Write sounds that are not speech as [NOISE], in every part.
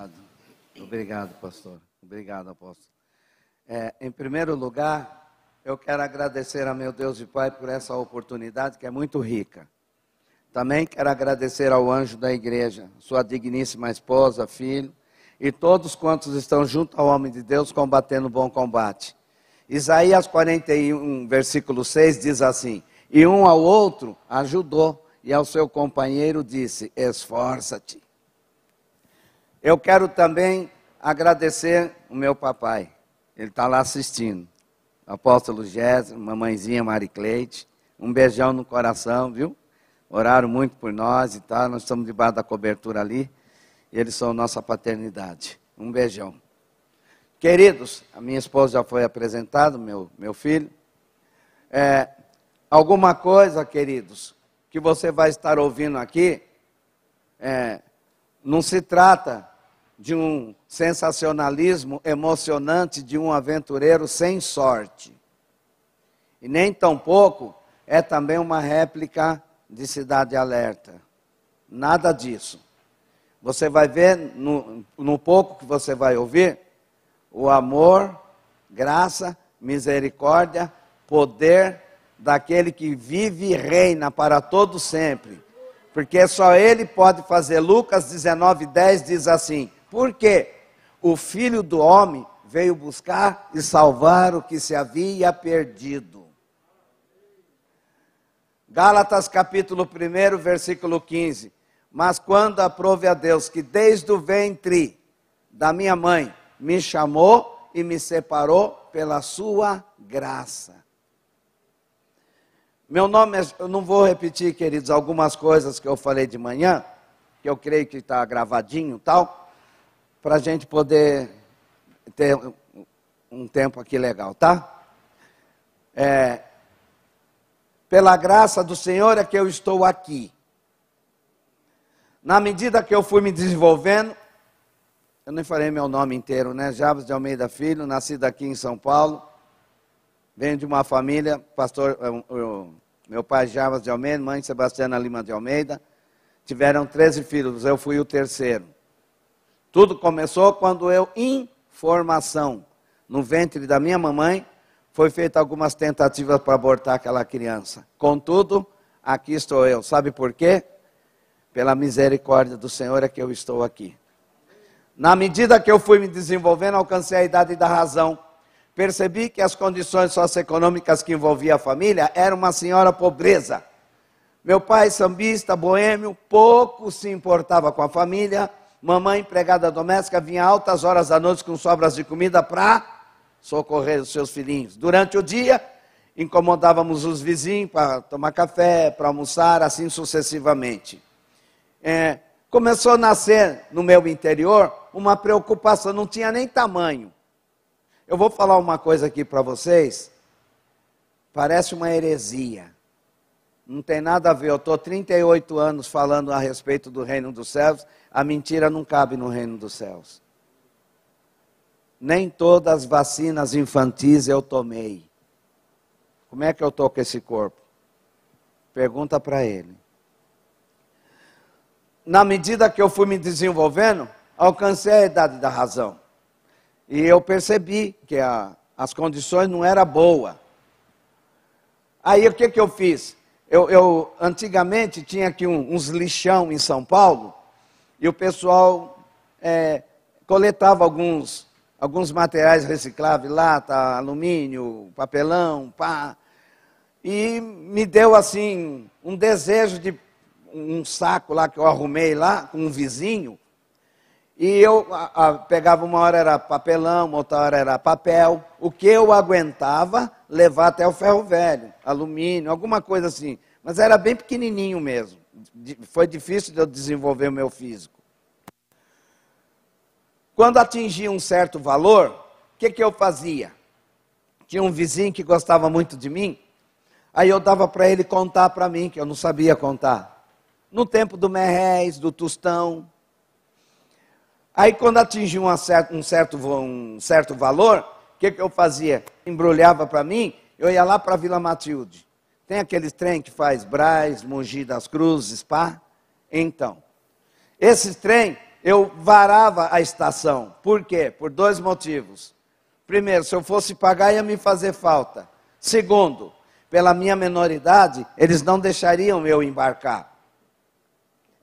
Obrigado. Obrigado, pastor. Obrigado, apóstolo. É, em primeiro lugar, eu quero agradecer a meu Deus e Pai por essa oportunidade que é muito rica. Também quero agradecer ao anjo da igreja, sua digníssima esposa, filho, e todos quantos estão junto ao homem de Deus combatendo o bom combate. Isaías 41, versículo 6 diz assim: E um ao outro ajudou, e ao seu companheiro disse: Esforça-te. Eu quero também agradecer o meu papai, ele está lá assistindo. Apóstolo Jéssica, mamãezinha Maricleite, um beijão no coração, viu? Oraram muito por nós e tal, nós estamos debaixo da cobertura ali, eles são nossa paternidade. Um beijão. Queridos, a minha esposa já foi apresentada, meu, meu filho. É, alguma coisa, queridos, que você vai estar ouvindo aqui, é, não se trata de um sensacionalismo emocionante de um aventureiro sem sorte. E nem tampouco é também uma réplica de Cidade Alerta. Nada disso. Você vai ver, no, no pouco que você vai ouvir, o amor, graça, misericórdia, poder daquele que vive e reina para todo sempre. Porque só ele pode fazer. Lucas 19:10 diz assim: Porque o filho do homem veio buscar e salvar o que se havia perdido. Gálatas capítulo 1, versículo 15. Mas quando aprove a Deus que desde o ventre da minha mãe me chamou e me separou pela sua graça. Meu nome é, eu não vou repetir, queridos, algumas coisas que eu falei de manhã, que eu creio que está gravadinho tal, para a gente poder ter um tempo aqui legal, tá? É, pela graça do Senhor é que eu estou aqui. Na medida que eu fui me desenvolvendo, eu nem falei meu nome inteiro, né? Jabes de Almeida Filho, nascido aqui em São Paulo. Venho de uma família, pastor, eu, meu pai Jabes de Almeida, mãe Sebastiana Lima de Almeida. Tiveram 13 filhos, eu fui o terceiro. Tudo começou quando eu, em formação, no ventre da minha mamãe, foi feita algumas tentativas para abortar aquela criança. Contudo, aqui estou eu. Sabe por quê? Pela misericórdia do Senhor é que eu estou aqui. Na medida que eu fui me desenvolvendo, alcancei a idade da razão. Percebi que as condições socioeconômicas que envolvia a família eram uma senhora pobreza. Meu pai, sambista, boêmio, pouco se importava com a família. Mamãe, empregada doméstica, vinha altas horas da noite com sobras de comida para socorrer os seus filhinhos. Durante o dia, incomodávamos os vizinhos para tomar café, para almoçar, assim sucessivamente. É, começou a nascer no meu interior uma preocupação, não tinha nem tamanho. Eu vou falar uma coisa aqui para vocês, parece uma heresia. Não tem nada a ver, eu estou 38 anos falando a respeito do reino dos céus, a mentira não cabe no reino dos céus. Nem todas as vacinas infantis eu tomei. Como é que eu estou com esse corpo? Pergunta para ele. Na medida que eu fui me desenvolvendo, alcancei a idade da razão. E eu percebi que a, as condições não eram boas. Aí o que, que eu fiz? Eu, eu antigamente tinha aqui um, uns lixão em São Paulo, e o pessoal é, coletava alguns, alguns materiais recicláveis, lata, alumínio, papelão, pá. E me deu assim um desejo de um saco lá que eu arrumei lá com um vizinho e eu a, a, pegava uma hora era papelão, outra hora era papel. O que eu aguentava levar até o ferro velho, alumínio, alguma coisa assim. Mas era bem pequenininho mesmo. Foi difícil de eu desenvolver o meu físico. Quando atingia um certo valor, o que, que eu fazia? Tinha um vizinho que gostava muito de mim. Aí eu dava para ele contar para mim, que eu não sabia contar. No tempo do merréis, do tostão, Aí quando atingia um certo, um certo, um certo valor, o que, que eu fazia? Embrulhava para mim, eu ia lá para Vila Matilde. Tem aqueles trem que faz Braz, Mogi das Cruzes, Pá? Então, esse trem eu varava a estação. Por quê? Por dois motivos. Primeiro, se eu fosse pagar, ia me fazer falta. Segundo, pela minha menoridade, eles não deixariam eu embarcar.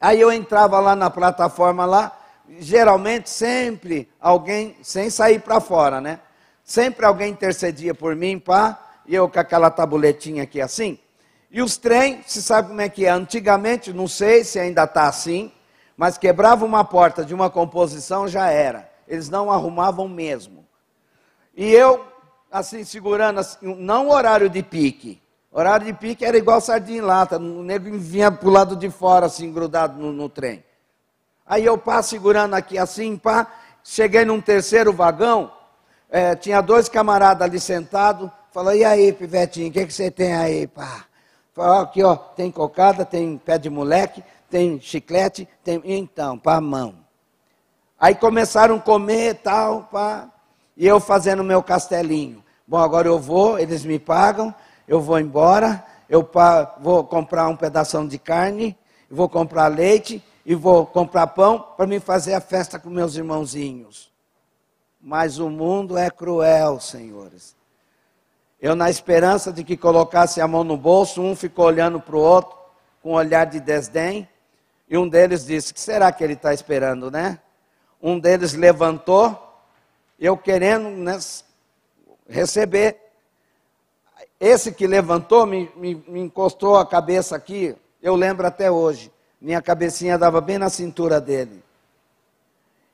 Aí eu entrava lá na plataforma lá, geralmente sempre alguém, sem sair para fora, né? Sempre alguém intercedia por mim, pá, e eu com aquela tabuletinha aqui assim. E os trem, se sabe como é que é? Antigamente, não sei se ainda está assim, mas quebrava uma porta de uma composição, já era. Eles não arrumavam mesmo. E eu, assim, segurando, assim, não horário de pique. Horário de pique era igual sardinha em lata. O nego vinha para o lado de fora, assim, grudado no, no trem. Aí eu pá, segurando aqui assim, pá. Cheguei num terceiro vagão, é, tinha dois camaradas ali sentados. Falou, e aí, pivetinho, o que, que você tem aí, pá? Falou, aqui, ó, tem cocada, tem pé de moleque, tem chiclete, tem... Então, pá, mão. Aí começaram a comer e tal, pá. E eu fazendo meu castelinho. Bom, agora eu vou, eles me pagam, eu vou embora, eu pá, vou comprar um pedaço de carne, vou comprar leite e vou comprar pão para me fazer a festa com meus irmãozinhos. Mas o mundo é cruel, senhores. Eu, na esperança de que colocasse a mão no bolso, um ficou olhando para o outro com um olhar de desdém, e um deles disse: que será que ele está esperando, né? Um deles levantou eu querendo né, receber. Esse que levantou me, me, me, encostou a cabeça aqui, eu lembro até hoje. Minha cabecinha dava bem na cintura dele.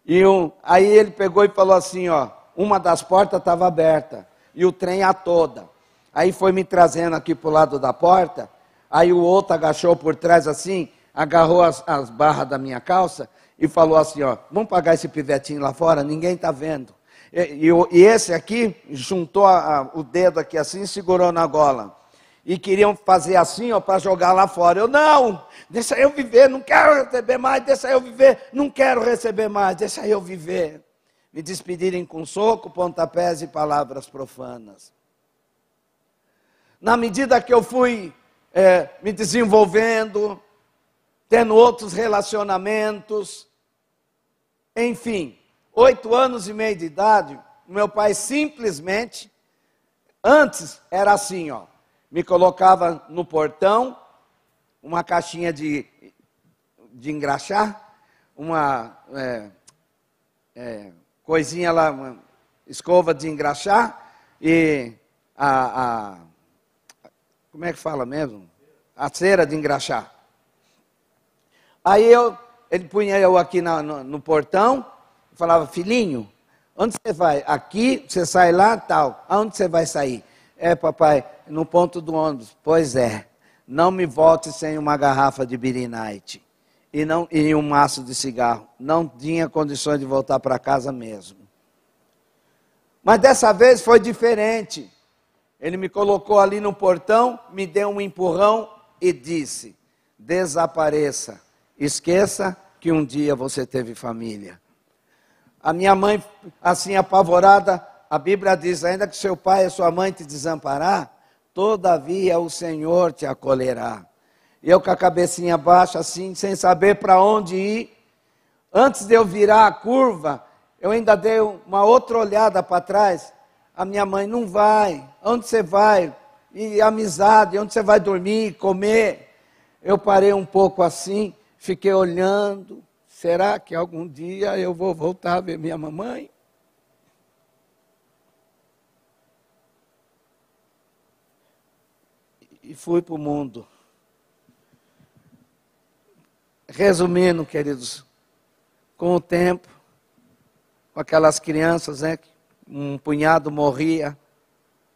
E um, aí ele pegou e falou assim: ó, uma das portas estava aberta e o trem a toda. Aí foi me trazendo aqui para o lado da porta. Aí o outro agachou por trás assim, agarrou as, as barras da minha calça e falou assim: ó, vamos pagar esse pivetinho lá fora, ninguém está vendo. E, e, e, esse aqui juntou a, a, o dedo aqui assim e segurou na gola. E queriam fazer assim, ó, para jogar lá fora. Eu, não, deixa eu viver, não quero receber mais, deixa eu viver, não quero receber mais, deixa eu viver. Me despedirem com soco, pontapés e palavras profanas. Na medida que eu fui é, me desenvolvendo, tendo outros relacionamentos, enfim, oito anos e meio de idade, meu pai simplesmente, antes era assim, ó, me colocava no portão, uma caixinha de, de engraxar, uma é, é, coisinha lá, uma escova de engraxar e a, a, como é que fala mesmo? A cera de engraxar. Aí eu, ele punha eu aqui na, no, no portão, falava, filhinho, onde você vai? Aqui, você sai lá, tal. Aonde você vai sair? É, papai, no ponto do ônibus. Pois é, não me volte sem uma garrafa de birinite e, não, e um maço de cigarro. Não tinha condições de voltar para casa mesmo. Mas dessa vez foi diferente. Ele me colocou ali no portão, me deu um empurrão e disse: desapareça. Esqueça que um dia você teve família. A minha mãe, assim apavorada, a Bíblia diz: ainda que seu pai e sua mãe te desamparar, todavia o Senhor te acolherá. Eu com a cabecinha baixa, assim, sem saber para onde ir. Antes de eu virar a curva, eu ainda dei uma outra olhada para trás. A minha mãe, não vai. Onde você vai? E amizade, onde você vai dormir, comer? Eu parei um pouco assim, fiquei olhando. Será que algum dia eu vou voltar a ver minha mamãe? E fui para o mundo. Resumindo, queridos, com o tempo, com aquelas crianças, né? Um punhado morria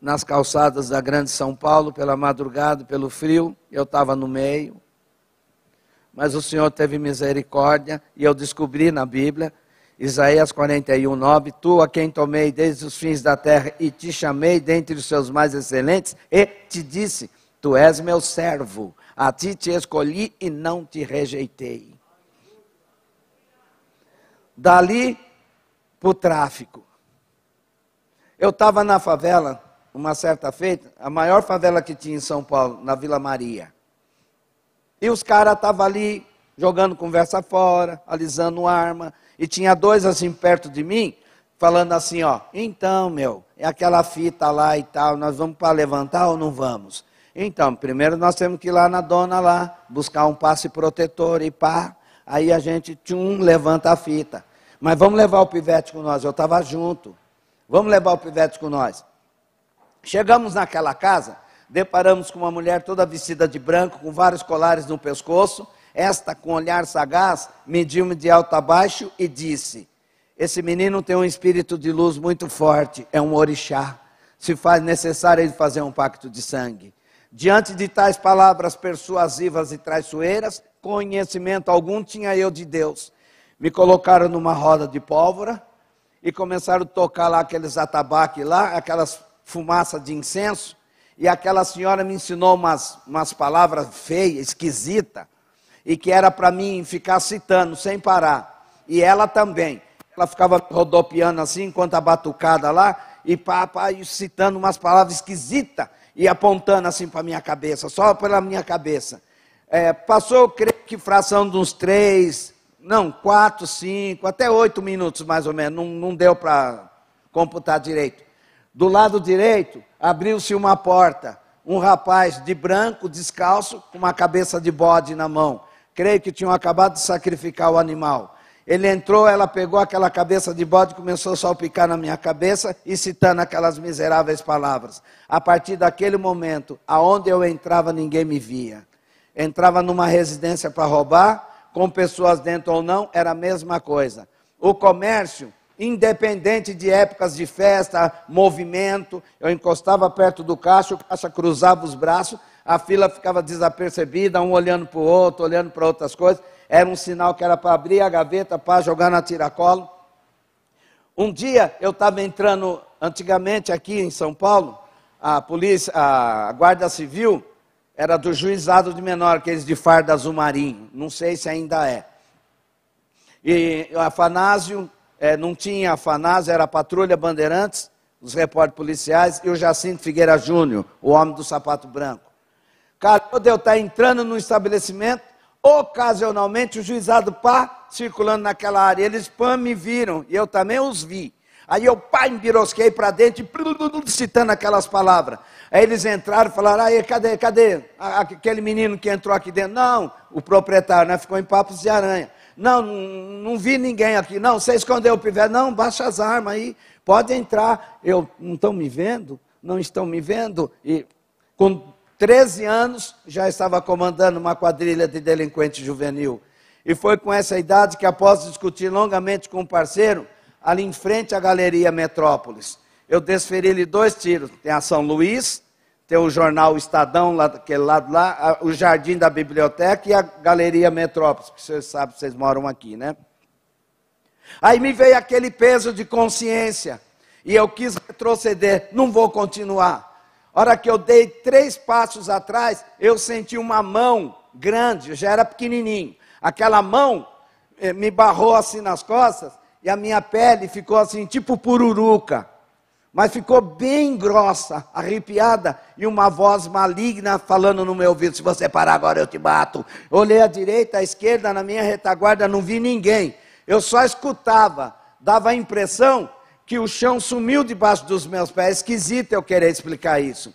nas calçadas da Grande São Paulo pela madrugada, pelo frio, eu estava no meio mas o Senhor teve misericórdia e eu descobri na Bíblia, Isaías 41, 9: Tu a quem tomei desde os fins da terra e te chamei dentre os seus mais excelentes, e te disse: Tu és meu servo, a ti te escolhi e não te rejeitei. Dali para o tráfico. Eu estava na favela, uma certa feita, a maior favela que tinha em São Paulo, na Vila Maria. E os caras estavam ali jogando conversa fora, alisando arma. E tinha dois assim perto de mim, falando assim, ó, então, meu, é aquela fita lá e tal, nós vamos para levantar ou não vamos? Então, primeiro nós temos que ir lá na dona lá, buscar um passe protetor e pá. Aí a gente, tchum, levanta a fita. Mas vamos levar o pivete com nós, eu estava junto. Vamos levar o pivete com nós. Chegamos naquela casa, deparamos com uma mulher toda vestida de branco, com vários colares no pescoço. Esta, com olhar sagaz, mediu-me de alto a baixo e disse: Esse menino tem um espírito de luz muito forte, é um orixá. Se faz necessário ele fazer um pacto de sangue. Diante de tais palavras persuasivas e traiçoeiras, conhecimento algum tinha eu de Deus. Me colocaram numa roda de pólvora e começaram a tocar lá aqueles atabaques lá, aquelas fumaças de incenso. E aquela senhora me ensinou umas, umas palavras feias, esquisitas, e que era para mim ficar citando sem parar. E ela também. Ela ficava rodopiando assim, enquanto a batucada lá, e pá, pá, e citando umas palavras esquisitas e apontando assim para a minha cabeça, só pela minha cabeça. É, passou, creio que fração de uns três, não, quatro, cinco, até oito minutos mais ou menos, não, não deu para computar direito. Do lado direito, abriu-se uma porta, um rapaz de branco, descalço, com uma cabeça de bode na mão. Creio que tinham acabado de sacrificar o animal. Ele entrou, ela pegou aquela cabeça de bode, começou a salpicar na minha cabeça e citando aquelas miseráveis palavras. A partir daquele momento, aonde eu entrava, ninguém me via. Entrava numa residência para roubar, com pessoas dentro ou não, era a mesma coisa. O comércio, independente de épocas de festa, movimento, eu encostava perto do caixa, o caixa cruzava os braços, a fila ficava desapercebida, um olhando para o outro, olhando para outras coisas era um sinal que era para abrir a gaveta, para jogar na tiracolo. Um dia eu estava entrando, antigamente aqui em São Paulo, a polícia, a guarda civil era do juizado de menor, aqueles de farda azul marinho, não sei se ainda é. E o Afanásio, é, não tinha Afanásio, era a patrulha Bandeirantes, os repórteres policiais, e o Jacinto Figueira Júnior, o homem do sapato branco. Cara, quando eu estar entrando no estabelecimento, Ocasionalmente o juizado pá, circulando naquela área, eles pã me viram e eu também os vi. Aí eu pá, embirosquei para dentro, citando aquelas palavras. Aí eles entraram e falaram, aí, cadê, cadê aquele menino que entrou aqui dentro? Não, o proprietário, né, ficou em papos de aranha. Não, não vi ninguém aqui. Não, você escondeu o pivete. Não, baixa as armas aí, pode entrar. Eu, não estão me vendo? Não estão me vendo? E com 13 anos, já estava comandando uma quadrilha de delinquente juvenil. E foi com essa idade que, após discutir longamente com um parceiro, ali em frente à Galeria Metrópolis, eu desferi-lhe dois tiros. Tem a São Luís, tem o jornal Estadão, lá daquele lado lá, o Jardim da Biblioteca e a Galeria Metrópolis, que vocês sabem, vocês moram aqui, né? Aí me veio aquele peso de consciência, e eu quis retroceder, não vou continuar hora que eu dei três passos atrás, eu senti uma mão grande, eu já era pequenininho. Aquela mão eh, me barrou assim nas costas e a minha pele ficou assim, tipo pururuca. Mas ficou bem grossa, arrepiada, e uma voz maligna falando no meu ouvido: se você parar agora, eu te bato. Olhei à direita, à esquerda, na minha retaguarda, não vi ninguém. Eu só escutava, dava a impressão que o chão sumiu debaixo dos meus pés. Esquisito eu querer explicar isso.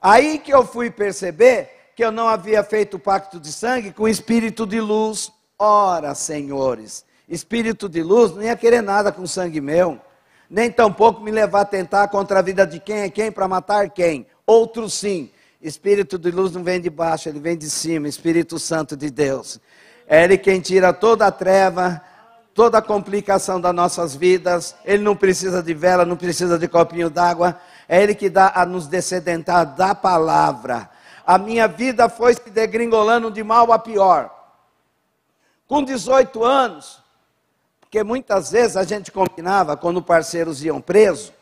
Aí que eu fui perceber que eu não havia feito o pacto de sangue com espírito de luz. Ora, senhores, espírito de luz não ia querer nada com sangue meu, nem tampouco me levar a tentar contra a vida de quem é quem para matar quem. Outro sim. Espírito de luz não vem de baixo, ele vem de cima, Espírito Santo de Deus. É ele quem tira toda a treva, toda a complicação das nossas vidas. Ele não precisa de vela, não precisa de copinho d'água. É Ele que dá a nos descedentar da palavra. A minha vida foi se degringolando de mal a pior. Com 18 anos, porque muitas vezes a gente combinava quando parceiros iam presos,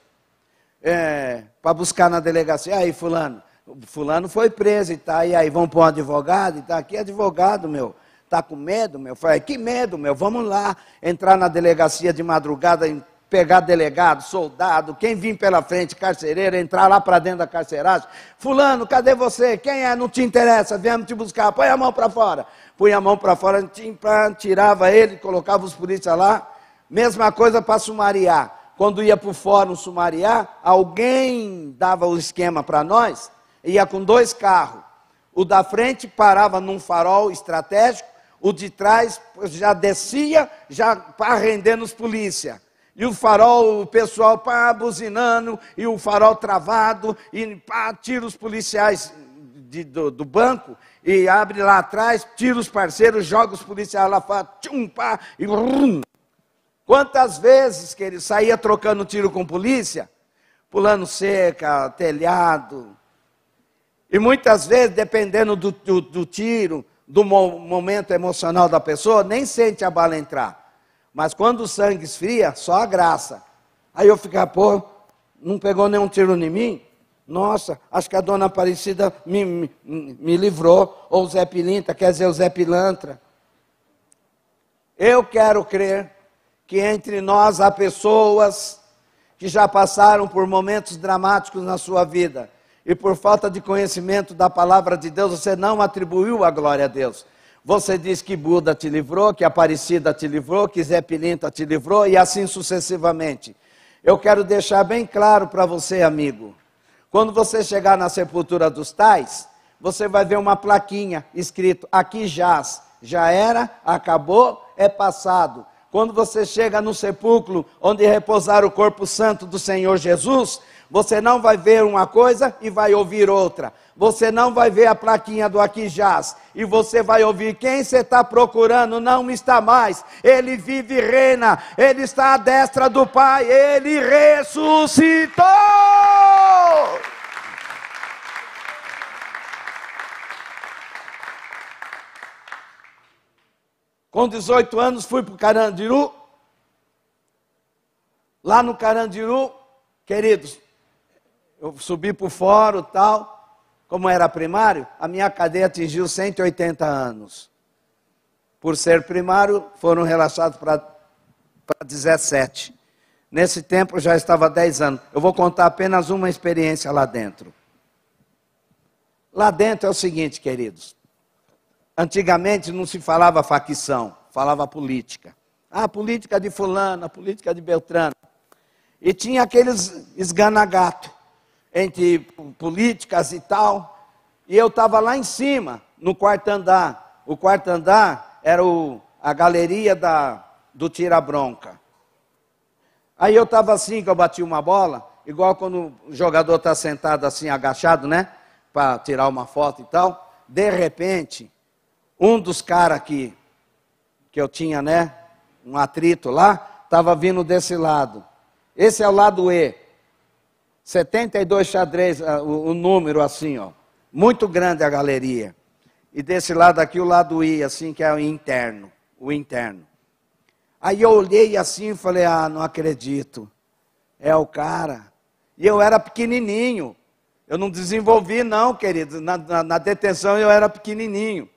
é, para buscar na delegacia, aí fulano, fulano foi preso e tá, e aí vão para um advogado e tá aqui advogado, meu. Está com medo, meu? Falei, que medo, meu? Vamos lá entrar na delegacia de madrugada, pegar delegado, soldado, quem vir pela frente, carcereiro, entrar lá para dentro da carceragem. Fulano, cadê você? Quem é? Não te interessa, viemos te buscar. Põe a mão para fora. Põe a mão para fora, tirava ele, colocava os polícias lá. Mesma coisa para sumariar. Quando ia para o fórum sumariar, alguém dava o esquema para nós, ia com dois carros. O da frente parava num farol estratégico, o de trás já descia, já para rendendo os polícia. E o farol, o pessoal pá, buzinando, e o farol travado, e pá, tira os policiais de, do, do, banco, e abre lá atrás, tira os parceiros, joga os policiais lá fora, tchum, pá, e rum. Quantas vezes que ele saía trocando tiro com polícia, pulando cerca, telhado, e muitas vezes, dependendo do, do, do tiro, do momento emocional da pessoa, nem sente a bala entrar. Mas quando o sangue esfria, só a graça. Aí eu ficava, pô, não pegou nenhum tiro em mim? Nossa, acho que a dona Aparecida me, me, me livrou. Ou o Zé Pilinta, quer dizer, o Zé Pilantra. Eu quero crer que entre nós há pessoas que já passaram por momentos dramáticos na sua vida e por falta de conhecimento da palavra de Deus, você não atribuiu a glória a Deus. Você diz que Buda te livrou, que Aparecida te livrou, que Zé Pilinta te livrou e assim sucessivamente. Eu quero deixar bem claro para você, amigo. Quando você chegar na sepultura dos tais, você vai ver uma plaquinha escrito: aqui jaz, já era, acabou, é passado. Quando você chega no sepulcro onde repousar o corpo santo do Senhor Jesus, você não vai ver uma coisa e vai ouvir outra. Você não vai ver a plaquinha do aqui jaz. E você vai ouvir quem você está procurando não está mais. Ele vive e reina. Ele está à destra do Pai. Ele ressuscitou. Com 18 anos fui para o Carandiru. Lá no Carandiru, queridos, eu subi para o fórum tal, como era primário, a minha cadeia atingiu 180 anos. Por ser primário, foram relaxados para 17. Nesse tempo já estava 10 anos. Eu vou contar apenas uma experiência lá dentro. Lá dentro é o seguinte, queridos. Antigamente não se falava facção, falava política. Ah, política de fulano, política de Beltrano. E tinha aqueles esganagato entre políticas e tal. E eu estava lá em cima, no quarto andar. O quarto andar era o, a galeria da, do tira-bronca. Aí eu estava assim, que eu bati uma bola, igual quando o jogador está sentado assim, agachado, né? Para tirar uma foto e tal. De repente, um dos caras que, que eu tinha, né? Um atrito lá, estava vindo desse lado. Esse é o lado E. 72 xadrez, ah, o, o número assim, ó. Muito grande a galeria. E desse lado aqui o lado I, assim, que é o interno. O interno. Aí eu olhei assim e falei, ah, não acredito. É o cara. E eu era pequenininho. Eu não desenvolvi, não, querido. Na, na, na, detenção eu era pequenininho.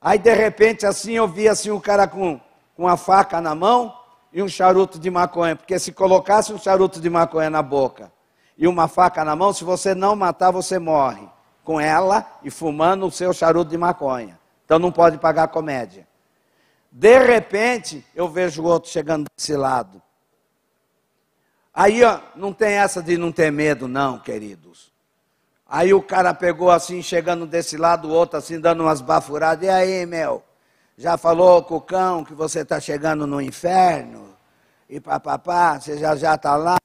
Aí, de repente, assim, eu vi assim, o cara com, com a faca na mão e um charuto de maconha, porque se colocasse um charuto de maconha na boca e uma faca na mão, se você não matar, você morre com ela e fumando o seu charuto de maconha. Então não pode pagar comédia. De repente, eu vejo o outro chegando desse lado. Aí, ó, não tem essa de não ter medo, não, queridos. Aí o cara pegou assim, chegando desse lado, o outro assim, dando umas bafuradas. E aí, meu? Já falou com o cão que você está chegando no inferno, e papapá, você já já está lá,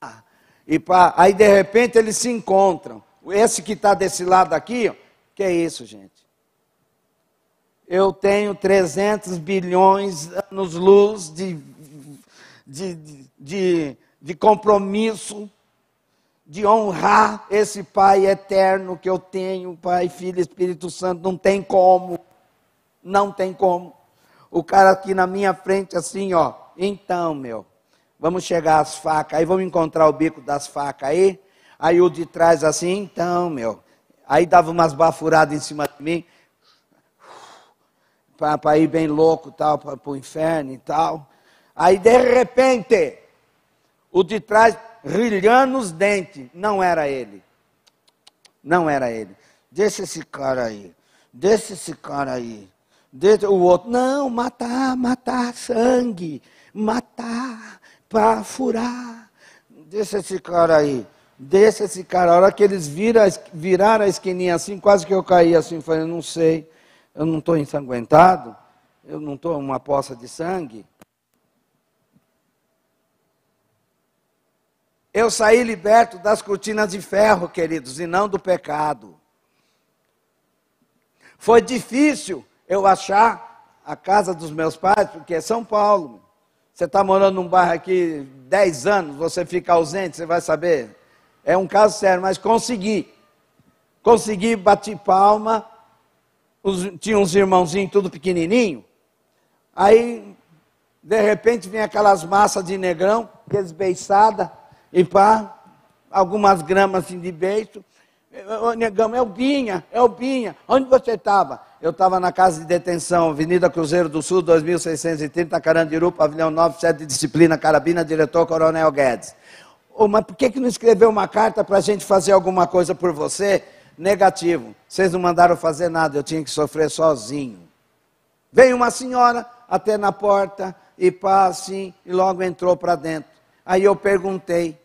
e pá. Aí de repente eles se encontram. Esse que está desse lado aqui, ó, que é isso, gente? Eu tenho 300 bilhões anos-luz de, de, de, de compromisso, de honrar esse Pai eterno que eu tenho, Pai, Filho Espírito Santo. Não tem como. Não tem como. O cara aqui na minha frente, assim, ó. Então, meu, vamos chegar às facas. Aí vamos encontrar o bico das facas aí. Aí o de trás, assim, então, meu. Aí dava umas bafuradas em cima de mim. Para ir bem louco tal, para o inferno e tal. Aí, de repente, o de trás, rilhando os dentes, não era ele. Não era ele. Deixa esse cara aí. Deixa esse cara aí. O outro. Não, matar, matar sangue. Matar para furar. Deixa esse cara aí. Deixa esse cara. A hora que eles viram, viraram a esquininha assim, quase que eu caí assim. Falei, não sei. Eu não estou ensanguentado. Eu não estou uma poça de sangue. Eu saí liberto das cortinas de ferro, queridos, e não do pecado. Foi difícil eu achar a casa dos meus pais, porque é São Paulo. Você está morando num bairro aqui 10 anos, você fica ausente, você vai saber. É um caso sério, mas consegui. Consegui, bati palma. Os, tinha uns irmãozinhos tudo pequenininho. Aí, de repente, vem aquelas massas de negrão, aqueles beiçada e pá, algumas gramas assim de beijo. Negão, é o Binha, é o Binha. Onde você estava? Eu estava na casa de detenção, Avenida Cruzeiro do Sul, 2630, Carandiru, pavilhão 9, sede de disciplina, carabina, diretor Coronel Guedes. Mas por que, que não escreveu uma carta para a gente fazer alguma coisa por você? Negativo. Vocês não mandaram fazer nada, eu tinha que sofrer sozinho. Veio uma senhora até na porta, e pá, assim, e logo entrou para dentro. Aí eu perguntei,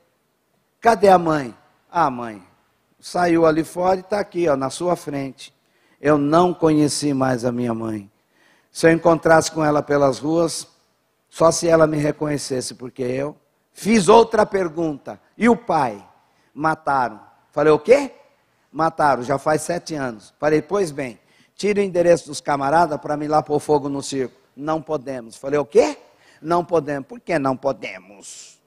Cadê a mãe? Ah, mãe, saiu ali fora e está aqui, ó, na sua frente. Eu não conheci mais a minha mãe. Se eu encontrasse com ela pelas ruas, só se ela me reconhecesse, porque eu fiz outra pergunta. E o pai? Mataram. Falei, o quê? Mataram, já faz sete anos. Falei, pois bem, tira o endereço dos camaradas para me lá pôr fogo no circo. Não podemos. Falei, o quê? Não podemos. Por que não podemos?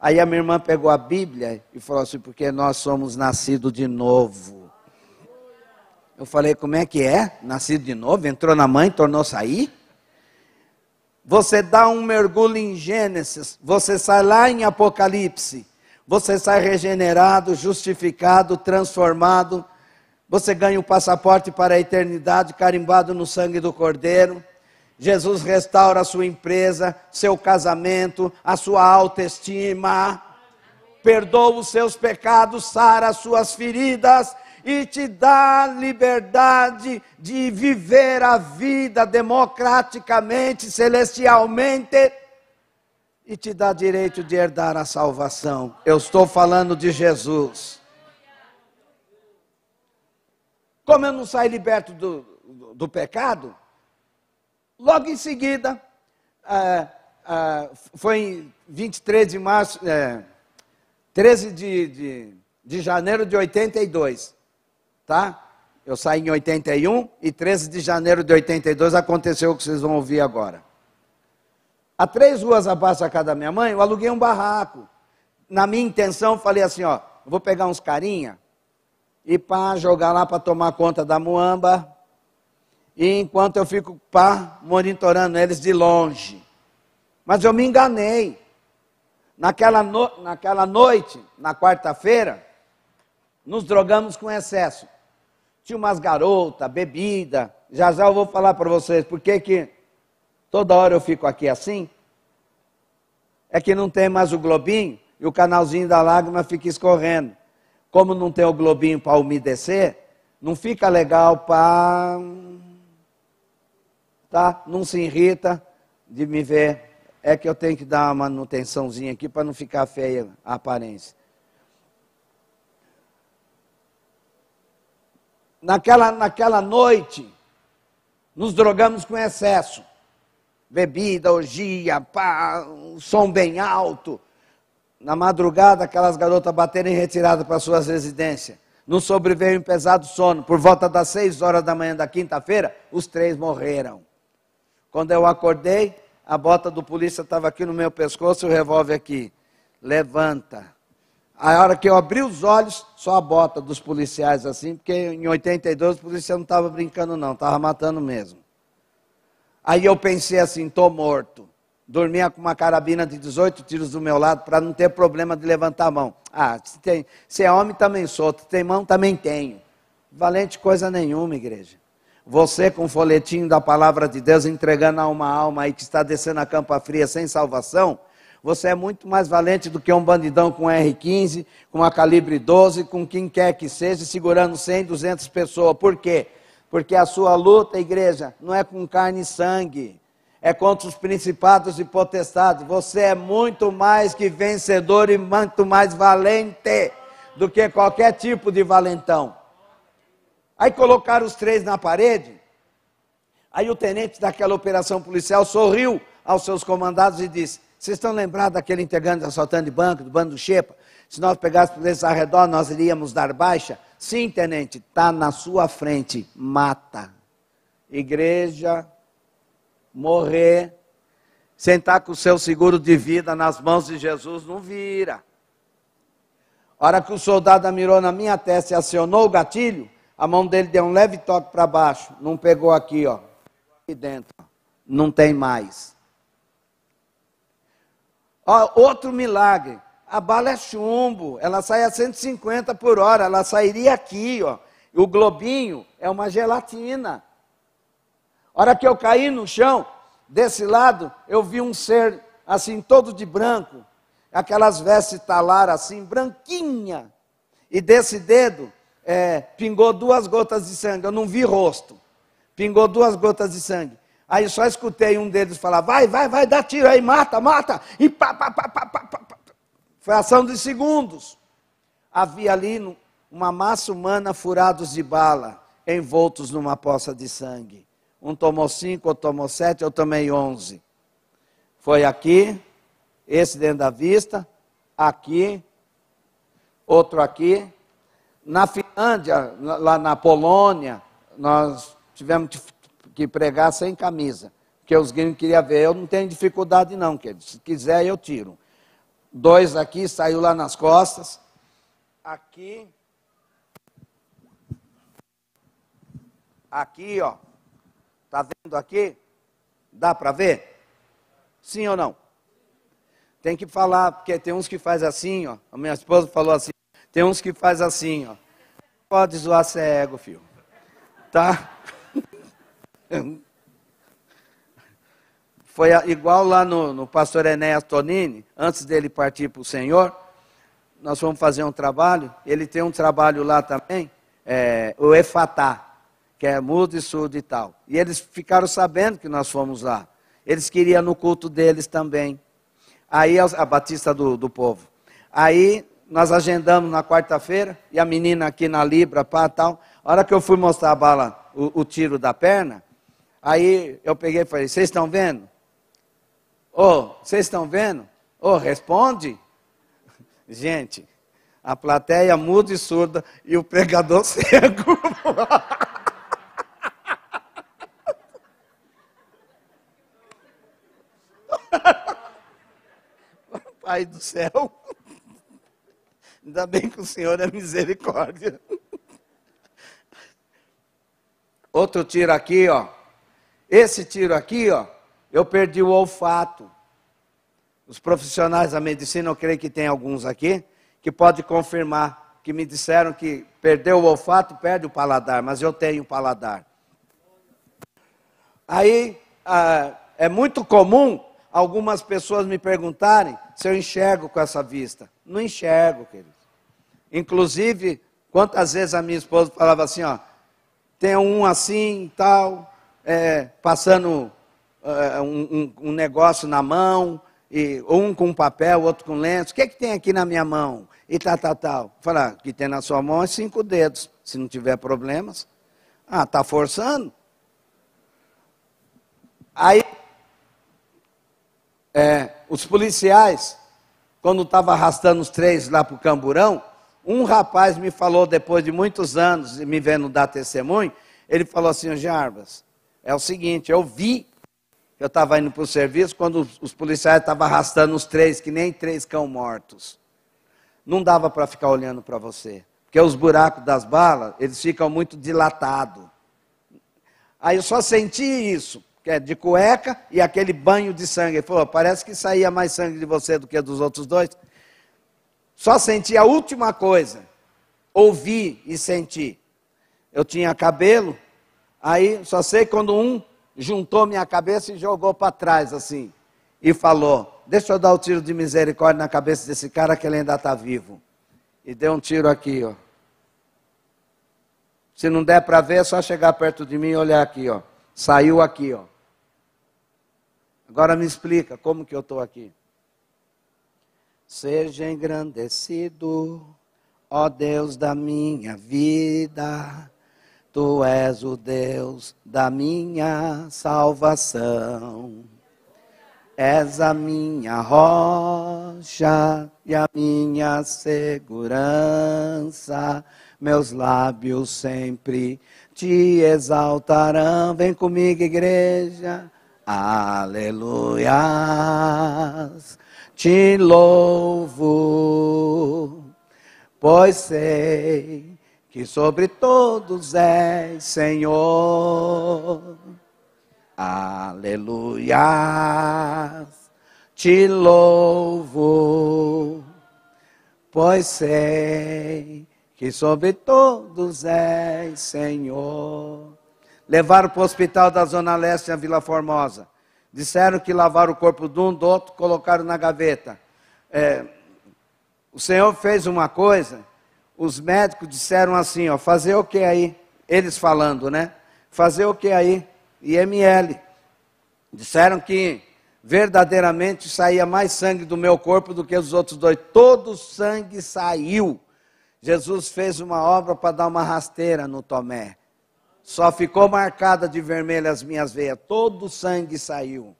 Aí a minha irmã pegou a Bíblia e falou assim: porque nós somos nascidos de novo. Eu falei: como é que é? Nascido de novo? Entrou na mãe, tornou sair? Você dá um mergulho em Gênesis, você sai lá em Apocalipse, você sai regenerado, justificado, transformado, você ganha o passaporte para a eternidade, carimbado no sangue do Cordeiro. Jesus restaura a sua empresa, seu casamento, a sua autoestima, perdoa os seus pecados, sara as suas feridas e te dá liberdade de viver a vida democraticamente, celestialmente e te dá direito de herdar a salvação. Eu estou falando de Jesus. Como eu não saí liberto do, do, do pecado, Logo em seguida, é, é, foi em 23 de março, é, 13 de, de, de janeiro de 82, tá? Eu saí em 81 e 13 de janeiro de 82 aconteceu o que vocês vão ouvir agora. A três ruas abaixo da casa da minha mãe, eu aluguei um barraco. Na minha intenção, falei assim: ó, vou pegar uns carinha e para jogar lá para tomar conta da muamba e enquanto eu fico pá, monitorando eles de longe. Mas eu me enganei. Naquela, no, naquela noite, na quarta-feira, nos drogamos com excesso. Tinha umas garotas, bebida. Já já eu vou falar para vocês por que que toda hora eu fico aqui assim. É que não tem mais o globinho e o canalzinho da lágrima fica escorrendo. Como não tem o globinho para umedecer, não fica legal para tá? Não se irrita de me ver. É que eu tenho que dar uma manutençãozinha aqui para não ficar feia a aparência. Naquela, naquela noite, nos drogamos com excesso. Bebida, orgia, pá, um som bem alto. Na madrugada, aquelas garotas baterem retirada para suas residências. Nos sobreveio um pesado sono. Por volta das seis horas da manhã da quinta-feira, os três morreram. Quando eu acordei, a bota do polícia estava aqui no meu pescoço e o revólver aqui. Levanta. A hora que eu abri os olhos, só a bota dos policiais assim, porque em 82 o policial não estava brincando não, estava matando mesmo. Aí eu pensei assim, estou morto. Dormia com uma carabina de 18 tiros do meu lado para não ter problema de levantar a mão. Ah, se, tem, se é homem também sou, se tem mão também tenho. Valente coisa nenhuma, igreja. Você com o folhetinho da palavra de Deus entregando a uma alma aí que está descendo a campa fria sem salvação, você é muito mais valente do que um bandidão com R15, com a calibre 12, com quem quer que seja, segurando 100, 200 pessoas. Por quê? Porque a sua luta, igreja, não é com carne e sangue, é contra os principados e potestades. Você é muito mais que vencedor e muito mais valente do que qualquer tipo de valentão. Aí colocaram os três na parede. Aí o tenente daquela operação policial sorriu aos seus comandados e disse: Vocês estão lembrados daquele integrante assaltando de banco, do bando do Xepa? Se nós pegássemos eles ao redor, nós iríamos dar baixa? Sim, tenente, está na sua frente, mata. Igreja, morrer, sentar com o seu seguro de vida nas mãos de Jesus, não vira. A hora que o soldado mirou na minha testa e acionou o gatilho, a mão dele deu um leve toque para baixo, não pegou aqui, ó. Aqui dentro, não tem mais. Ó, outro milagre. A bala é chumbo, ela sai a 150 por hora, ela sairia aqui, ó. O globinho é uma gelatina. A hora que eu caí no chão, desse lado, eu vi um ser assim, todo de branco, aquelas vestes talar assim, branquinha. E desse dedo é, pingou duas gotas de sangue, eu não vi rosto. Pingou duas gotas de sangue. Aí só escutei um deles falar: vai, vai, vai, dá tiro aí, mata, mata. E pá, pá, pá, pá, pá, pá, pá. Foi ação de segundos. Havia ali uma massa humana furados de bala, envoltos numa poça de sangue. Um tomou cinco, outro tomou sete, eu tomei onze. Foi aqui, esse dentro da vista, aqui, outro aqui, na Finlândia, lá na Polônia, nós tivemos que pregar sem camisa, porque os gringos queriam ver. Eu não tenho dificuldade não, querido. Se quiser, eu tiro. Dois aqui, saiu lá nas costas. Aqui. Aqui, ó. Tá vendo aqui? Dá para ver? Sim ou não? Tem que falar, porque tem uns que faz assim, ó. A minha esposa falou assim: tem uns que faz assim, ó. Pode zoar cego, filho. Tá? [LAUGHS] Foi igual lá no, no pastor Enéas Tonini, antes dele partir para o Senhor, nós fomos fazer um trabalho, ele tem um trabalho lá também, é, o Efatá, que é mudo e surdo e tal. E eles ficaram sabendo que nós fomos lá. Eles queriam no culto deles também. Aí a Batista do, do povo. Aí nós agendamos na quarta-feira, e a menina aqui na Libra, pá, tal. A hora que eu fui mostrar a bala, o, o tiro da perna, aí eu peguei e falei, vocês estão vendo? Ô, oh, vocês estão vendo? Ô, oh, responde. Gente, a plateia muda e surda e o pregador [LAUGHS] cego. [LAUGHS] Pai do céu. Ainda bem que o Senhor é misericórdia. Outro tiro aqui, ó. Esse tiro aqui, ó, eu perdi o olfato. Os profissionais da medicina, eu creio que tem alguns aqui, que pode confirmar, que me disseram que perdeu o olfato, perde o paladar, mas eu tenho paladar. Aí, ah, é muito comum algumas pessoas me perguntarem se eu enxergo com essa vista. Não enxergo, querido. Inclusive, quantas vezes a minha esposa falava assim, ó, tem um assim tal, é, passando é, um, um, negócio na mão, e um com papel, outro com lenço. O que, é que tem aqui na minha mão? E tal, tal, tal. Falar, ah, que tem na sua mão é cinco dedos. Se não tiver problemas. Ah, está forçando? Aí é, os policiais, quando estavam arrastando os três lá para o camburão, um rapaz me falou, depois de muitos anos, me vendo dar testemunho, ele falou assim, Jarbas, é o seguinte, eu vi, eu estava indo para o serviço, quando os policiais estavam arrastando os três, que nem três cão mortos. Não dava para ficar olhando para você, porque os buracos das balas, eles ficam muito dilatados. Aí eu só senti isso, de cueca e aquele banho de sangue. Ele falou, parece que saía mais sangue de você do que dos outros dois. Só senti a última coisa, ouvi e senti. Eu tinha cabelo, Aí só sei quando um juntou minha cabeça e jogou para trás assim. E falou: Deixa eu dar o tiro de misericórdia na cabeça desse cara que ele ainda está vivo. E deu um tiro aqui, ó. Se não der para ver, é só chegar perto de mim e olhar aqui, ó. Saiu aqui, ó. Agora me explica como que eu estou aqui. Seja engrandecido, ó Deus da minha vida, Tu és o Deus da minha salvação. És a minha rocha e a minha segurança. Meus lábios sempre te exaltarão. Vem comigo, igreja. Aleluias te louvo, pois sei que sobre todos és Senhor. Aleluia, te louvo, pois sei que sobre todos és Senhor. Levaram para o hospital da Zona Leste, a Vila Formosa. Disseram que lavaram o corpo de um, do outro, colocaram na gaveta. É, o Senhor fez uma coisa, os médicos disseram assim, ó, fazer o que aí? Eles falando, né? Fazer o que aí? IML. Disseram que verdadeiramente saía mais sangue do meu corpo do que os outros dois. Todo o sangue saiu. Jesus fez uma obra para dar uma rasteira no Tomé. Só ficou marcada de vermelho as minhas veias, todo o sangue saiu.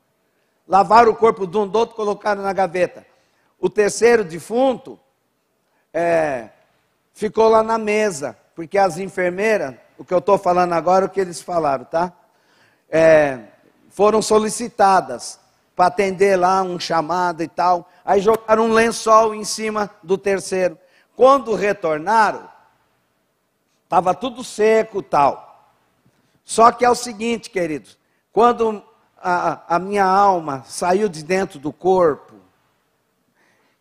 Lavaram o corpo de um do outro, colocaram na gaveta. O terceiro defunto é, ficou lá na mesa, porque as enfermeiras, o que eu estou falando agora é o que eles falaram, tá? É, foram solicitadas para atender lá um chamado e tal. Aí jogaram um lençol em cima do terceiro. Quando retornaram, estava tudo seco tal. Só que é o seguinte, queridos, quando a, a minha alma saiu de dentro do corpo,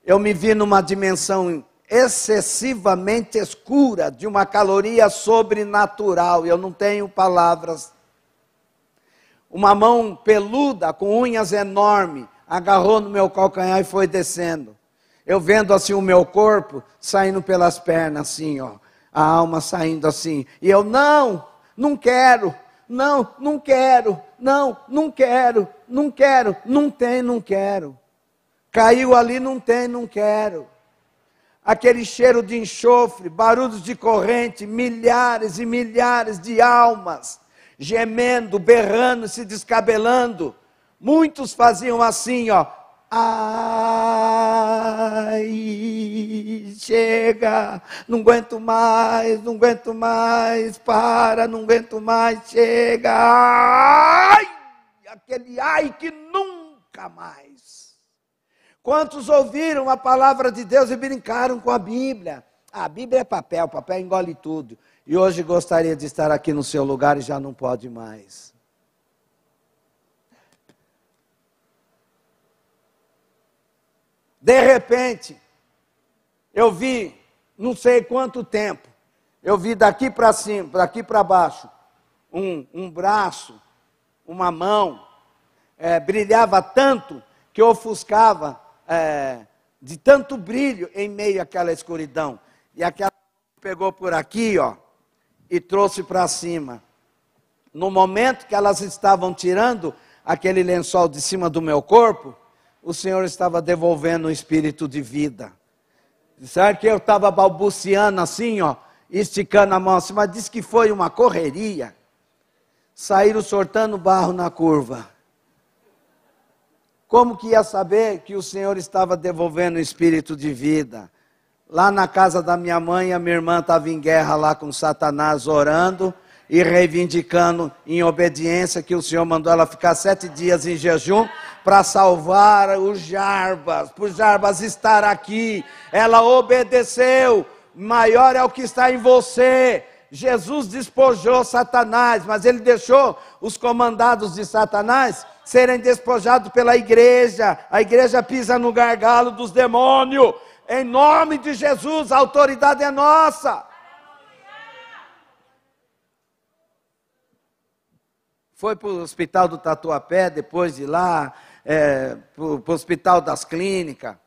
eu me vi numa dimensão excessivamente escura, de uma caloria sobrenatural, eu não tenho palavras. Uma mão peluda, com unhas enormes, agarrou no meu calcanhar e foi descendo. Eu vendo assim o meu corpo saindo pelas pernas, assim, ó, a alma saindo assim. E eu, não, não quero, não, não quero, não, não quero, não quero, não tem, não quero. Caiu ali, não tem, não quero. Aquele cheiro de enxofre, barulhos de corrente, milhares e milhares de almas gemendo, berrando, se descabelando. Muitos faziam assim, ó, Ai, chega, não aguento mais, não aguento mais, para, não aguento mais, chega. Ai, aquele ai que nunca mais. Quantos ouviram a palavra de Deus e brincaram com a Bíblia? A Bíblia é papel, papel engole tudo. E hoje gostaria de estar aqui no seu lugar e já não pode mais. De repente, eu vi, não sei quanto tempo, eu vi daqui para cima, daqui para baixo, um, um braço, uma mão, é, brilhava tanto que ofuscava é, de tanto brilho em meio àquela escuridão. E aquela pegou por aqui, ó, e trouxe para cima. No momento que elas estavam tirando aquele lençol de cima do meu corpo, o Senhor estava devolvendo o espírito de vida. Sabe que eu estava balbuciando assim, ó, esticando a mão assim, mas disse que foi uma correria. Saíram sortando barro na curva. Como que ia saber que o Senhor estava devolvendo o espírito de vida? Lá na casa da minha mãe, a minha irmã estava em guerra lá com Satanás, orando e reivindicando em obediência que o Senhor mandou ela ficar sete dias em jejum para salvar os Jarbas, para os Jarbas estar aqui. Ela obedeceu. Maior é o que está em você. Jesus despojou Satanás, mas ele deixou os comandados de Satanás serem despojados pela igreja. A igreja pisa no gargalo dos demônios. Em nome de Jesus, a autoridade é nossa. Foi para o hospital do Tatuapé, depois de lá, é, para o hospital das clínicas.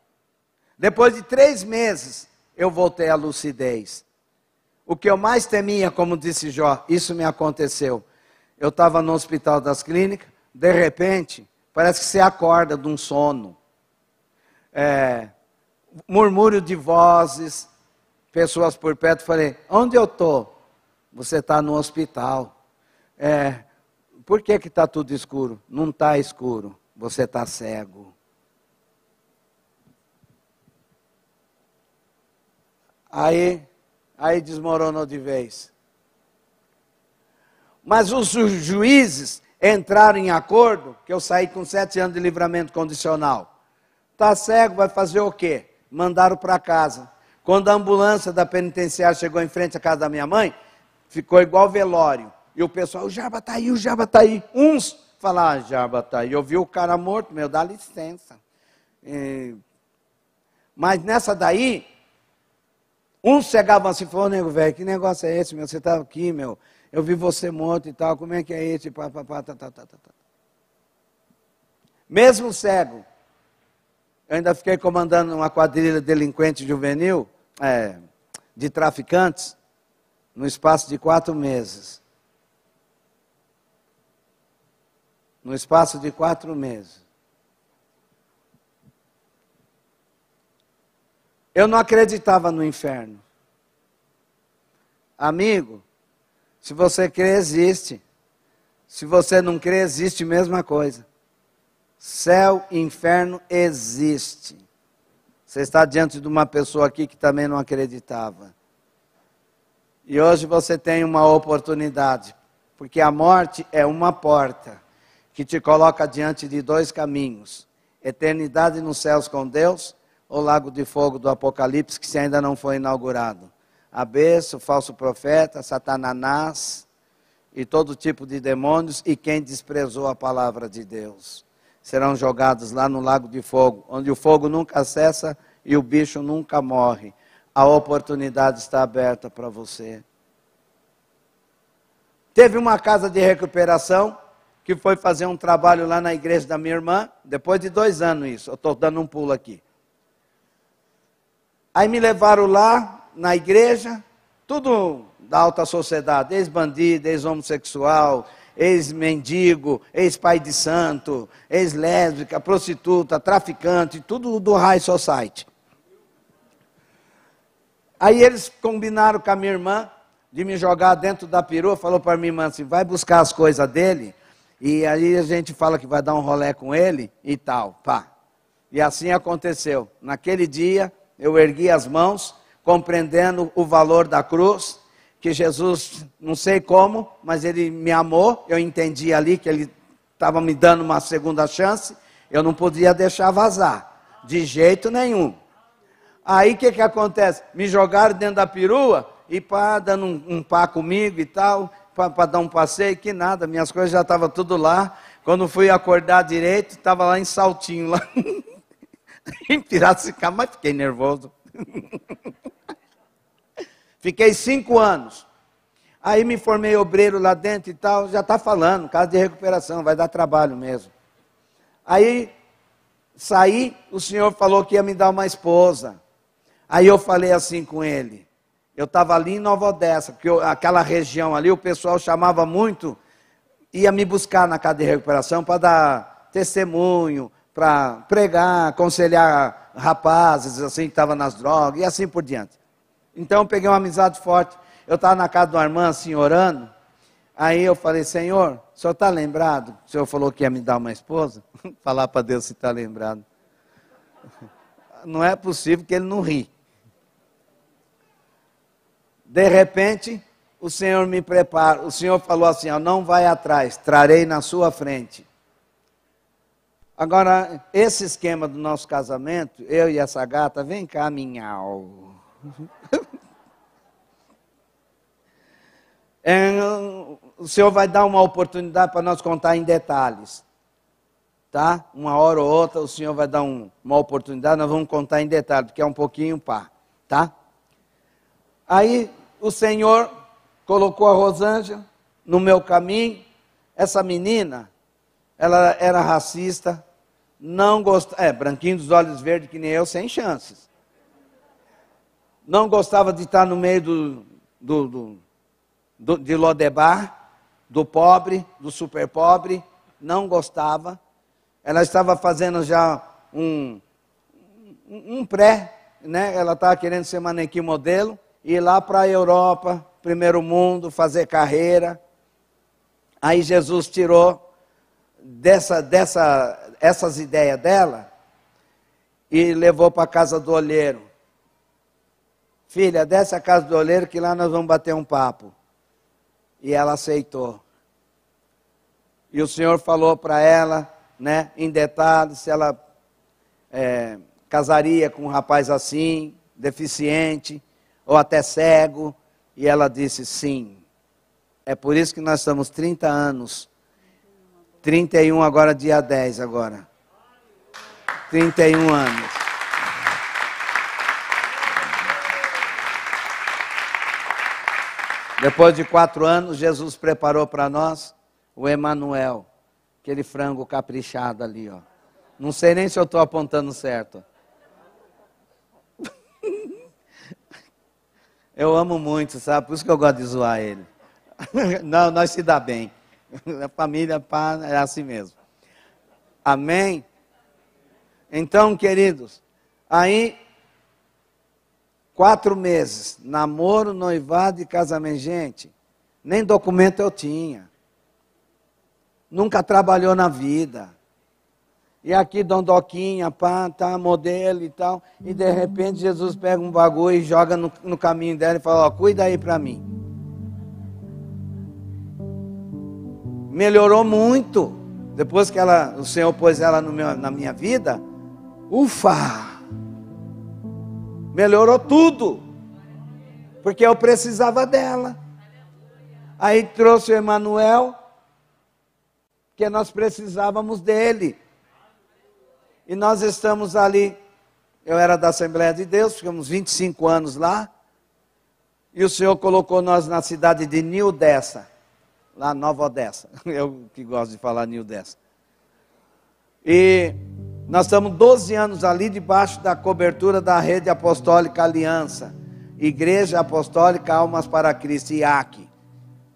Depois de três meses, eu voltei à lucidez. O que eu mais temia, como disse Jó, isso me aconteceu. Eu estava no hospital das clínicas, de repente, parece que você acorda de um sono. É, murmúrio de vozes, pessoas por perto. Falei, onde eu estou? Você está no hospital. É, por que está tudo escuro? Não está escuro, você está cego. Aí, aí desmoronou de vez. Mas os juízes entraram em acordo, que eu saí com sete anos de livramento condicional. Está cego, vai fazer o quê? Mandaram para casa. Quando a ambulância da penitenciária chegou em frente à casa da minha mãe, ficou igual velório. E o pessoal, o Jaba está aí, o Jaba está aí. Uns falaram, ah, está aí. Eu vi o cara morto, meu, dá licença. E... Mas nessa daí, uns chegavam assim, falou, nego velho, que negócio é esse, meu? Você está aqui, meu. Eu vi você morto e tal, como é que é esse? Pá, pá, pá, tá, tá, tá, tá. Mesmo cego, eu ainda fiquei comandando uma quadrilha delinquente juvenil, é, de traficantes, no espaço de quatro meses. No espaço de quatro meses. Eu não acreditava no inferno. Amigo, se você crê, existe. Se você não crê, existe a mesma coisa. Céu e inferno existe. Você está diante de uma pessoa aqui que também não acreditava. E hoje você tem uma oportunidade, porque a morte é uma porta que te coloca diante de dois caminhos: eternidade nos céus com Deus ou lago de fogo do Apocalipse, que ainda não foi inaugurado. A o falso profeta, Satanás e todo tipo de demônios e quem desprezou a palavra de Deus serão jogados lá no lago de fogo, onde o fogo nunca cessa e o bicho nunca morre. A oportunidade está aberta para você. Teve uma casa de recuperação que foi fazer um trabalho lá na igreja da minha irmã, depois de dois anos isso, eu estou dando um pulo aqui. Aí me levaram lá na igreja, tudo da alta sociedade, ex-bandido, ex-homossexual, ex-mendigo, ex-pai de santo, ex-lésbica, prostituta, traficante, tudo do high society. Aí eles combinaram com a minha irmã de me jogar dentro da perua, falou para minha irmã assim, vai buscar as coisas dele, e aí a gente fala que vai dar um rolé com ele e tal, pá. E assim aconteceu. Naquele dia, eu ergui as mãos, compreendendo o valor da cruz, que Jesus, não sei como, mas ele me amou, eu entendi ali que ele estava me dando uma segunda chance, eu não podia deixar vazar, de jeito nenhum. Aí o que, que acontece? Me jogaram dentro da perua e pá, dando um, um pá comigo e tal, para dar um passeio, que nada, minhas coisas já estavam tudo lá. Quando fui acordar direito, estava lá em Saltinho, lá [LAUGHS] em Piracicaba, mas fiquei nervoso. [LAUGHS] Fiquei cinco anos. Aí me formei obreiro lá dentro e tal, já está falando, casa de recuperação, vai dar trabalho mesmo. Aí saí, o senhor falou que ia me dar uma esposa. Aí eu falei assim com ele. Eu estava ali em Nova Odessa, porque eu, aquela região ali o pessoal chamava muito, ia me buscar na casa de recuperação para dar testemunho, para pregar, aconselhar rapazes assim que estavam nas drogas e assim por diante. Então eu peguei uma amizade forte. Eu estava na casa uma irmã assim orando. Aí eu falei, Senhor, o senhor está lembrado? O senhor falou que ia me dar uma esposa? [LAUGHS] Falar para Deus se está lembrado. [LAUGHS] Não é possível que ele não ri. De repente, o Senhor me prepara. O Senhor falou assim: ó, não vai atrás, trarei na sua frente. Agora, esse esquema do nosso casamento, eu e essa gata, vem cá, minhau. [LAUGHS] É, o Senhor vai dar uma oportunidade para nós contar em detalhes. Tá? Uma hora ou outra o Senhor vai dar um, uma oportunidade, nós vamos contar em detalhes, porque é um pouquinho pá. Tá? Aí o Senhor colocou a Rosângela no meu caminho, essa menina, ela era racista, não gostava, é, branquinho dos olhos verdes que nem eu, sem chances. Não gostava de estar no meio do, do, do, do de Lodebar, do pobre, do super pobre, não gostava. Ela estava fazendo já um, um pré, né? Ela estava querendo ser manequim modelo, ir lá para a Europa, primeiro mundo, fazer carreira. Aí Jesus tirou dessa, dessa, essas ideias dela e levou para a casa do olheiro. Filha, desce a casa do olheiro que lá nós vamos bater um papo. E ela aceitou. E o Senhor falou para ela, né, em detalhes, se ela é, casaria com um rapaz assim, deficiente, ou até cego. E ela disse sim. É por isso que nós estamos 30 anos. 31 agora, dia 10 agora. 31 anos. Depois de quatro anos, Jesus preparou para nós o Emanuel, aquele frango caprichado ali, ó. Não sei nem se eu estou apontando certo. Eu amo muito, sabe? Por isso que eu gosto de zoar ele. [LAUGHS] Não, nós se dá bem. A família pá, é assim mesmo. Amém? Então, queridos, aí, quatro meses, namoro, noivado e casamento. Gente, nem documento eu tinha. Nunca trabalhou na vida. E aqui, Dondoquinha, pá, tá, modelo e tal. E de repente, Jesus pega um bagulho e joga no, no caminho dela e fala: Ó, cuida aí para mim. melhorou muito. Depois que ela, o Senhor pôs ela meu, na minha vida, ufa! Melhorou tudo. Porque eu precisava dela. Aí trouxe o Emanuel, que nós precisávamos dele. E nós estamos ali. Eu era da Assembleia de Deus, ficamos 25 anos lá. E o Senhor colocou nós na cidade de Nildessa lá Nova Odessa. [LAUGHS] Eu que gosto de falar New Odessa. E nós estamos 12 anos ali debaixo da cobertura da rede apostólica Aliança, Igreja Apostólica Almas para Cristo, IAC.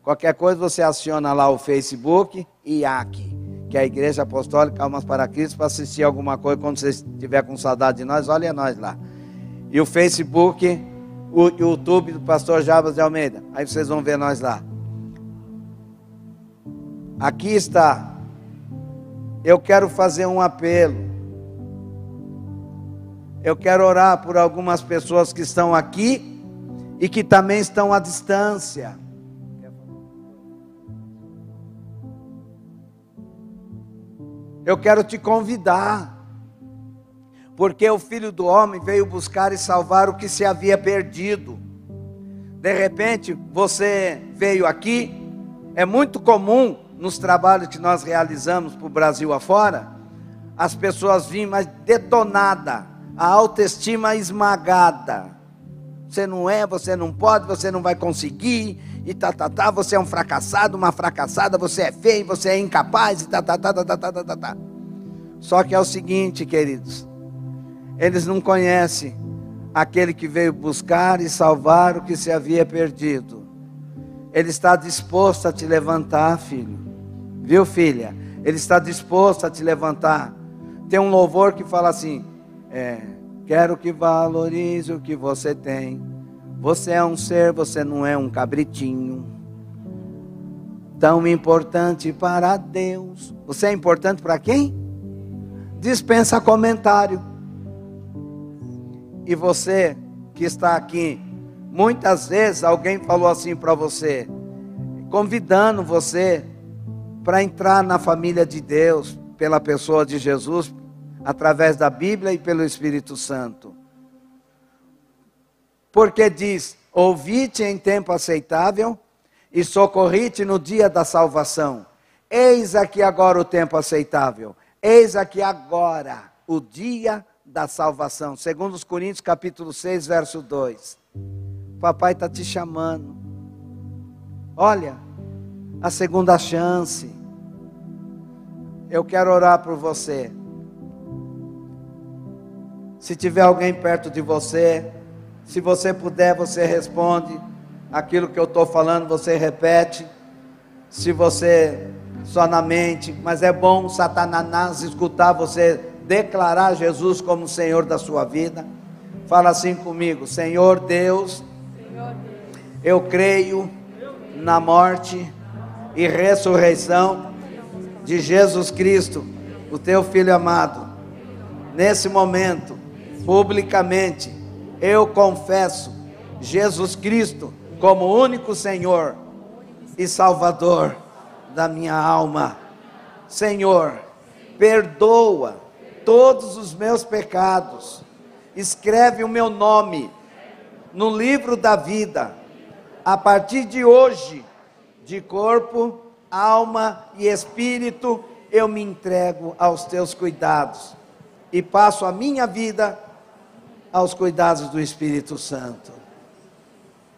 Qualquer coisa você aciona lá o Facebook, IAC, que a Igreja Apostólica Almas para Cristo, para assistir alguma coisa quando você estiver com saudade de nós, olha nós lá. E o Facebook, o YouTube do pastor Jabas de Almeida. Aí vocês vão ver nós lá. Aqui está. Eu quero fazer um apelo. Eu quero orar por algumas pessoas que estão aqui e que também estão à distância. Eu quero te convidar, porque o Filho do Homem veio buscar e salvar o que se havia perdido. De repente, você veio aqui, é muito comum nos trabalhos que nós realizamos para o Brasil afora, as pessoas vêm mais detonada, a autoestima esmagada. Você não é, você não pode, você não vai conseguir, e tá, tá, tá, você é um fracassado, uma fracassada, você é feio, você é incapaz, e tá, tá, tá, tá, tá, tá, tá, tá, tá. Só que é o seguinte, queridos, eles não conhecem aquele que veio buscar e salvar o que se havia perdido. Ele está disposto a te levantar, filho. Viu, filha? Ele está disposto a te levantar. Tem um louvor que fala assim: é, quero que valorize o que você tem você é um ser, você não é um cabritinho. Tão importante para Deus. Você é importante para quem? Dispensa comentário. E você que está aqui, muitas vezes alguém falou assim para você, convidando você para entrar na família de Deus pela pessoa de Jesus, através da Bíblia e pelo Espírito Santo. Porque diz: Ouvi-te em tempo aceitável e socorri-te no dia da salvação. Eis aqui agora o tempo aceitável. Eis aqui agora o dia da salvação. Segundo os Coríntios capítulo 6, verso 2. Papai está te chamando. Olha, a segunda chance. eu quero orar por você. Se tiver alguém perto de você, se você puder, você responde. Aquilo que eu estou falando, você repete. Se você só na mente, mas é bom Satanás escutar você declarar Jesus como Senhor da sua vida. Fala assim comigo, Senhor Deus, eu creio na morte e ressurreição de Jesus Cristo, o teu filho amado. Nesse momento, publicamente, eu confesso Jesus Cristo como único Senhor e Salvador da minha alma. Senhor, perdoa todos os meus pecados, escreve o meu nome no livro da vida, a partir de hoje, de corpo, alma e espírito, eu me entrego aos teus cuidados e passo a minha vida aos cuidados do Espírito Santo.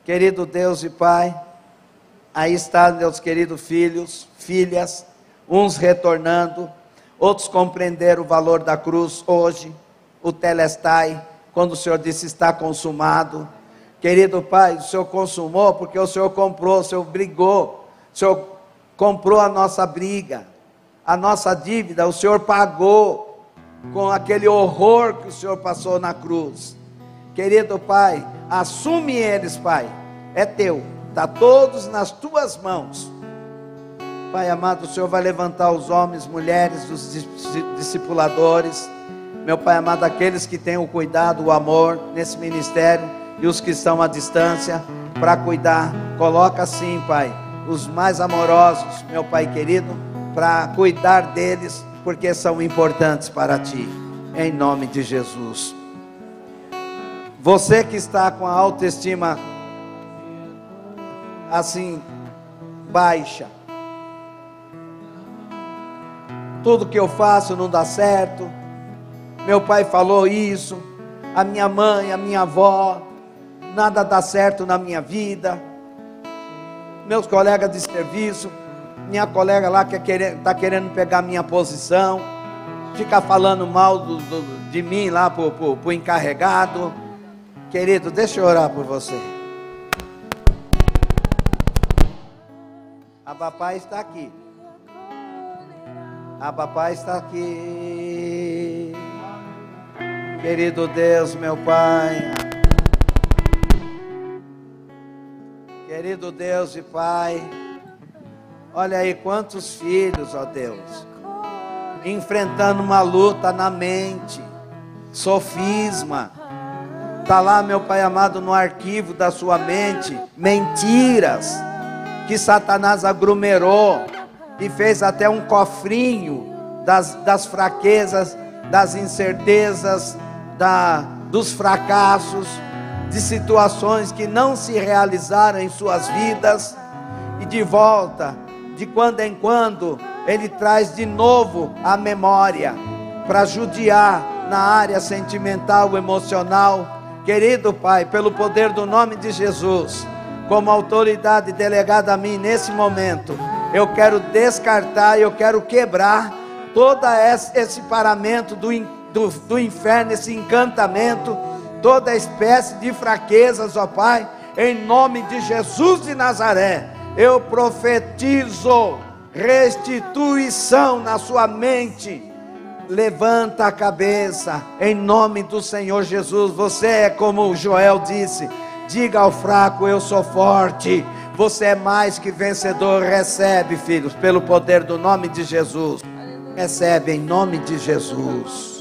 Querido Deus e Pai, aí está meus queridos filhos, filhas, uns retornando, outros compreenderam o valor da cruz hoje, o telestai, quando o Senhor disse está consumado. Querido Pai, o Senhor consumou porque o Senhor comprou, o Senhor brigou, o Senhor comprou a nossa briga, a nossa dívida, o Senhor pagou com aquele horror que o Senhor passou na cruz. Querido Pai, assume eles, Pai, é teu, está todos nas tuas mãos. Pai amado, o Senhor vai levantar os homens, mulheres, os discipuladores, meu Pai amado, aqueles que têm o cuidado, o amor nesse ministério e os que estão à distância para cuidar. Coloca assim, Pai, os mais amorosos, meu Pai querido, para cuidar deles porque são importantes para ti, em nome de Jesus. Você que está com a autoestima assim baixa, tudo que eu faço não dá certo. Meu pai falou isso, a minha mãe, a minha avó, nada dá certo na minha vida. Meus colegas de serviço, minha colega lá que está querendo, tá querendo pegar minha posição, fica falando mal do, do, de mim lá para o encarregado. Querido, deixa eu orar por você. A papai está aqui. A papai está aqui. Querido Deus, meu Pai. Querido Deus e Pai. Olha aí quantos filhos, ó Deus, enfrentando uma luta na mente, sofisma. Está lá, meu Pai amado, no arquivo da sua mente, mentiras. Que Satanás aglomerou. E fez até um cofrinho das, das fraquezas, das incertezas, da, dos fracassos, de situações que não se realizaram em suas vidas, e de volta de quando em quando, ele traz de novo a memória para judiar na área sentimental, emocional. Querido Pai, pelo poder do nome de Jesus, como autoridade delegada a mim nesse momento, eu quero descartar, eu quero quebrar todo esse paramento do, do, do inferno, esse encantamento, toda espécie de fraquezas, ó Pai, em nome de Jesus de Nazaré eu profetizo restituição na sua mente. Levanta a cabeça, em nome do Senhor Jesus. Você é como Joel disse: diga ao fraco, eu sou forte. Você é mais que vencedor. Recebe, filhos, pelo poder do nome de Jesus. Recebe em nome de Jesus.